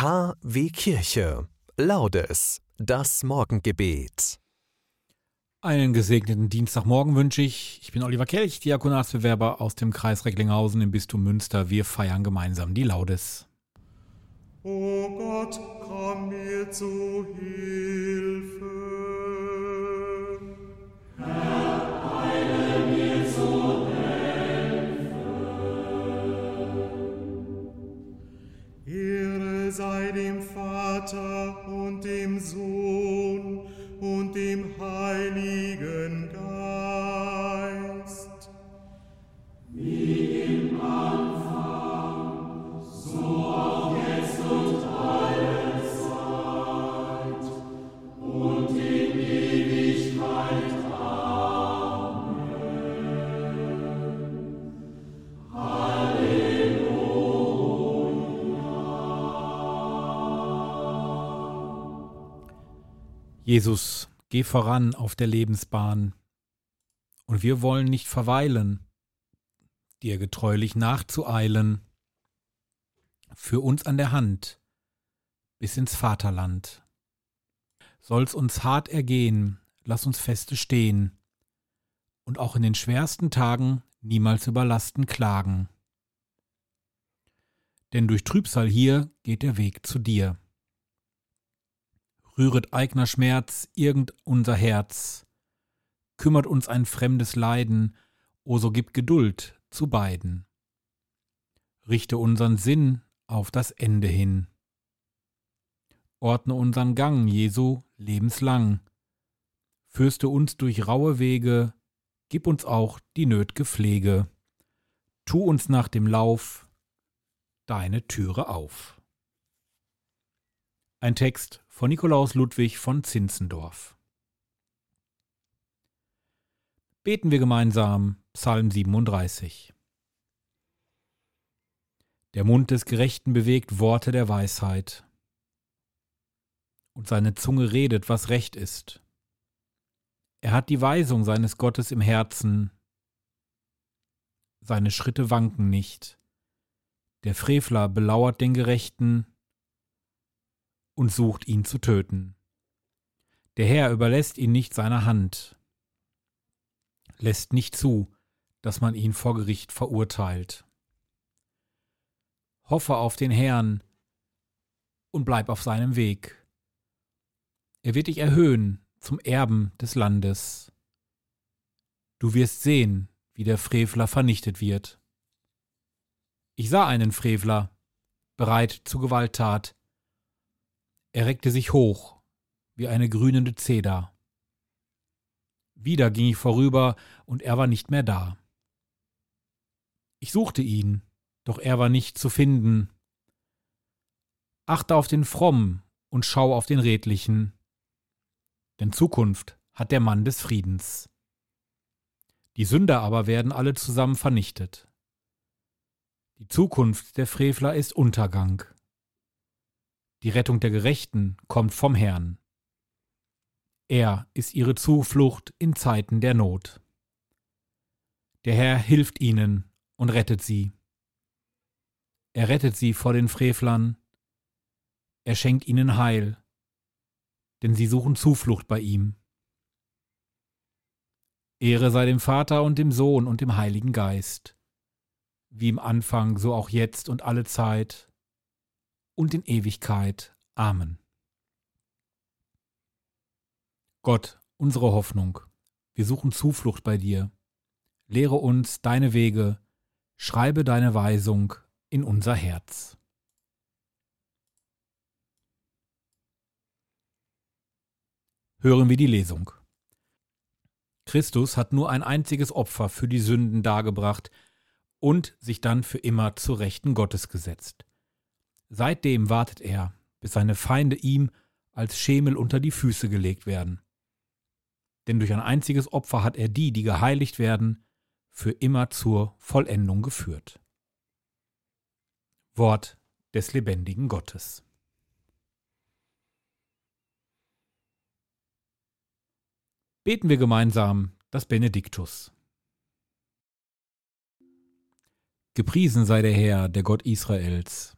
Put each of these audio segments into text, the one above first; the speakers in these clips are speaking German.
KW Kirche. Laudes. Das Morgengebet. Einen gesegneten Dienstagmorgen wünsche ich. Ich bin Oliver Kelch, Diakonatsbewerber aus dem Kreis Recklinghausen im Bistum Münster. Wir feiern gemeinsam die Laudes. O Gott, komm mir zu Hilfe. Vater und dem Sohn und dem Heiligen Jesus, geh voran auf der Lebensbahn. Und wir wollen nicht verweilen, dir getreulich nachzueilen, für uns an der Hand bis ins Vaterland. Soll's uns hart ergehen, lass uns feste stehen und auch in den schwersten Tagen niemals über Lasten klagen. Denn durch Trübsal hier geht der Weg zu dir rühret eigner Schmerz irgend unser Herz, kümmert uns ein fremdes Leiden, o so gib Geduld zu beiden. Richte unseren Sinn auf das Ende hin. Ordne unseren Gang, Jesu, lebenslang. Fürste uns durch raue Wege, gib uns auch die nötge Pflege. Tu uns nach dem Lauf deine Türe auf. Ein Text von Nikolaus Ludwig von Zinzendorf. Beten wir gemeinsam Psalm 37. Der Mund des Gerechten bewegt Worte der Weisheit, und seine Zunge redet, was recht ist. Er hat die Weisung seines Gottes im Herzen, seine Schritte wanken nicht. Der Frevler belauert den Gerechten, und sucht ihn zu töten. Der Herr überlässt ihn nicht seiner Hand, lässt nicht zu, dass man ihn vor Gericht verurteilt. Hoffe auf den Herrn und bleib auf seinem Weg. Er wird dich erhöhen zum Erben des Landes. Du wirst sehen, wie der Frevler vernichtet wird. Ich sah einen Frevler, bereit zur Gewalttat, er reckte sich hoch, wie eine grünende Zeder. Wieder ging ich vorüber, und er war nicht mehr da. Ich suchte ihn, doch er war nicht zu finden. Achte auf den Frommen und schau auf den Redlichen, denn Zukunft hat der Mann des Friedens. Die Sünder aber werden alle zusammen vernichtet. Die Zukunft der Frevler ist Untergang. Die Rettung der Gerechten kommt vom Herrn. Er ist ihre Zuflucht in Zeiten der Not. Der Herr hilft ihnen und rettet sie. Er rettet sie vor den Frevlern. Er schenkt ihnen Heil, denn sie suchen Zuflucht bei ihm. Ehre sei dem Vater und dem Sohn und dem Heiligen Geist, wie im Anfang, so auch jetzt und alle Zeit und in Ewigkeit. Amen. Gott, unsere Hoffnung, wir suchen Zuflucht bei dir. Lehre uns deine Wege, schreibe deine Weisung in unser Herz. Hören wir die Lesung. Christus hat nur ein einziges Opfer für die Sünden dargebracht und sich dann für immer zur Rechten Gottes gesetzt. Seitdem wartet er, bis seine Feinde ihm als Schemel unter die Füße gelegt werden. Denn durch ein einziges Opfer hat er die, die geheiligt werden, für immer zur Vollendung geführt. Wort des lebendigen Gottes. Beten wir gemeinsam das Benediktus. Gepriesen sei der Herr, der Gott Israels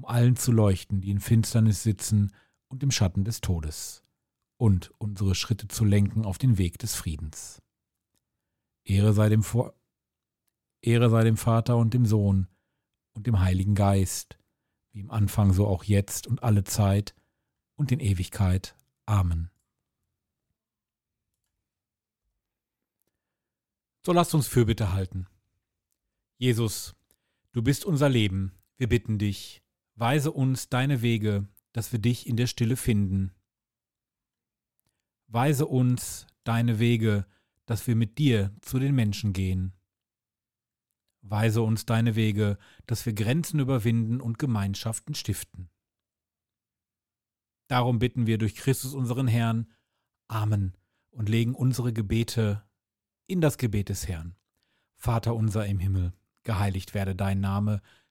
um allen zu leuchten, die in Finsternis sitzen und im Schatten des Todes, und unsere Schritte zu lenken auf den Weg des Friedens. Ehre sei dem, Vor Ehre sei dem Vater und dem Sohn und dem Heiligen Geist, wie im Anfang so auch jetzt und alle Zeit und in Ewigkeit. Amen. So lasst uns Fürbitte halten. Jesus, du bist unser Leben, wir bitten dich, weise uns deine Wege, dass wir dich in der Stille finden. Weise uns deine Wege, dass wir mit dir zu den Menschen gehen. Weise uns deine Wege, dass wir Grenzen überwinden und Gemeinschaften stiften. Darum bitten wir durch Christus unseren Herrn. Amen und legen unsere Gebete in das Gebet des Herrn. Vater unser im Himmel, geheiligt werde dein Name,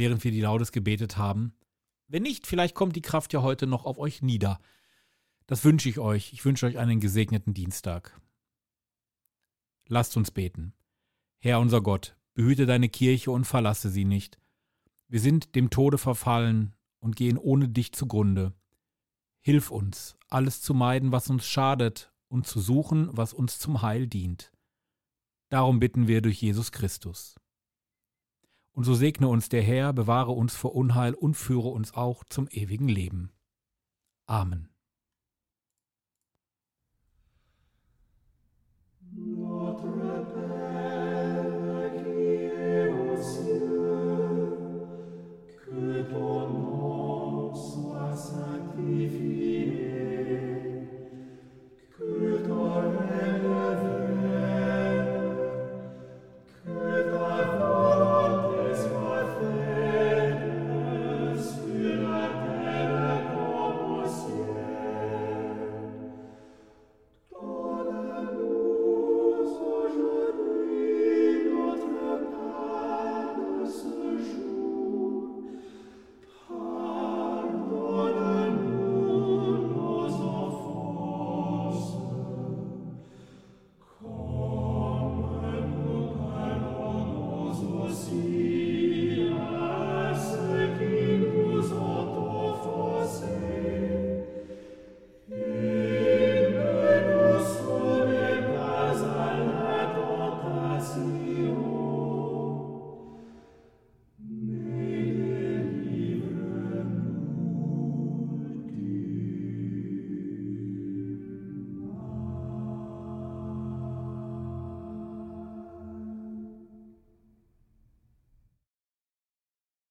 während wir die Laudes gebetet haben? Wenn nicht, vielleicht kommt die Kraft ja heute noch auf euch nieder. Das wünsche ich euch. Ich wünsche euch einen gesegneten Dienstag. Lasst uns beten. Herr unser Gott, behüte deine Kirche und verlasse sie nicht. Wir sind dem Tode verfallen und gehen ohne dich zugrunde. Hilf uns, alles zu meiden, was uns schadet, und zu suchen, was uns zum Heil dient. Darum bitten wir durch Jesus Christus. Und so segne uns der Herr, bewahre uns vor Unheil und führe uns auch zum ewigen Leben. Amen. Notre